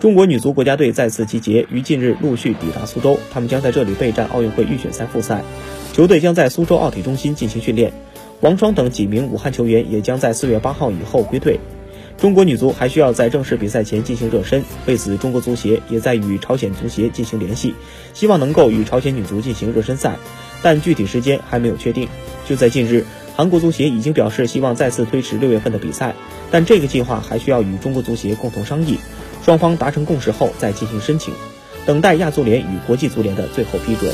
中国女足国家队再次集结，于近日陆续抵达苏州，他们将在这里备战奥运会预选赛复赛。球队将在苏州奥体中心进行训练，王霜等几名武汉球员也将在四月八号以后归队。中国女足还需要在正式比赛前进行热身，为此，中国足协也在与朝鲜足协进行联系，希望能够与朝鲜女足进行热身赛，但具体时间还没有确定。就在近日，韩国足协已经表示希望再次推迟六月份的比赛，但这个计划还需要与中国足协共同商议，双方达成共识后再进行申请，等待亚足联与国际足联的最后批准。